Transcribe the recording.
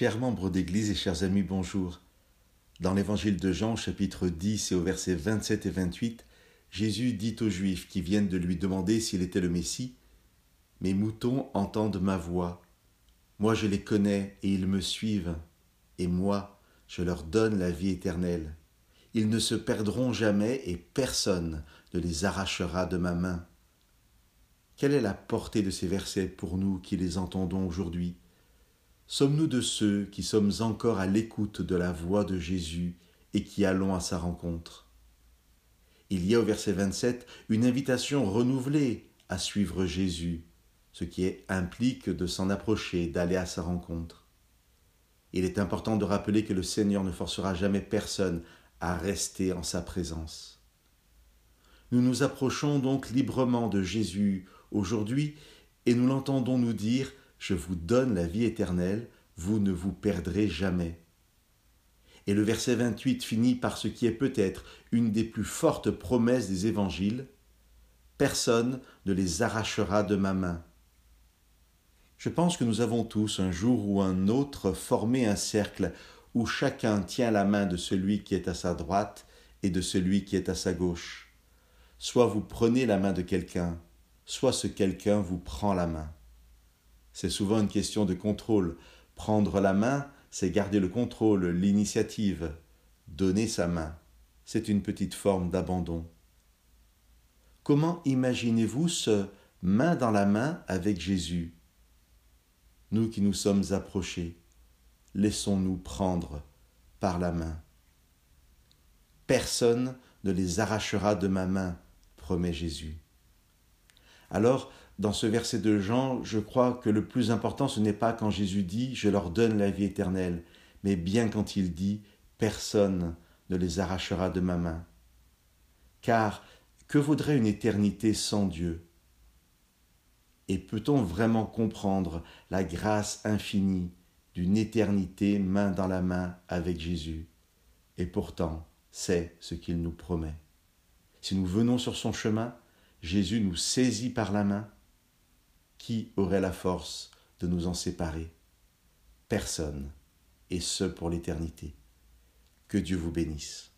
Chers membres d'Église et chers amis, bonjour. Dans l'Évangile de Jean, chapitre 10 et au verset 27 et 28, Jésus dit aux Juifs qui viennent de lui demander s'il était le Messie Mes moutons entendent ma voix. Moi je les connais et ils me suivent. Et moi, je leur donne la vie éternelle. Ils ne se perdront jamais et personne ne les arrachera de ma main. Quelle est la portée de ces versets pour nous qui les entendons aujourd'hui? Sommes-nous de ceux qui sommes encore à l'écoute de la voix de Jésus et qui allons à sa rencontre? Il y a au verset 27 une invitation renouvelée à suivre Jésus, ce qui implique de s'en approcher, d'aller à sa rencontre. Il est important de rappeler que le Seigneur ne forcera jamais personne à rester en sa présence. Nous nous approchons donc librement de Jésus aujourd'hui et nous l'entendons nous dire je vous donne la vie éternelle, vous ne vous perdrez jamais. Et le verset 28 finit par ce qui est peut-être une des plus fortes promesses des évangiles. Personne ne les arrachera de ma main. Je pense que nous avons tous, un jour ou un autre, formé un cercle où chacun tient la main de celui qui est à sa droite et de celui qui est à sa gauche. Soit vous prenez la main de quelqu'un, soit ce quelqu'un vous prend la main. C'est souvent une question de contrôle. Prendre la main, c'est garder le contrôle, l'initiative. Donner sa main, c'est une petite forme d'abandon. Comment imaginez-vous ce main dans la main avec Jésus? Nous qui nous sommes approchés, laissons-nous prendre par la main. Personne ne les arrachera de ma main, promet Jésus. Alors, dans ce verset de Jean, je crois que le plus important, ce n'est pas quand Jésus dit ⁇ Je leur donne la vie éternelle ⁇ mais bien quand il dit ⁇ Personne ne les arrachera de ma main ⁇ Car que vaudrait une éternité sans Dieu? Et peut-on vraiment comprendre la grâce infinie d'une éternité main dans la main avec Jésus? Et pourtant, c'est ce qu'il nous promet. Si nous venons sur son chemin, Jésus nous saisit par la main, qui aurait la force de nous en séparer? Personne, et ce pour l'éternité. Que Dieu vous bénisse.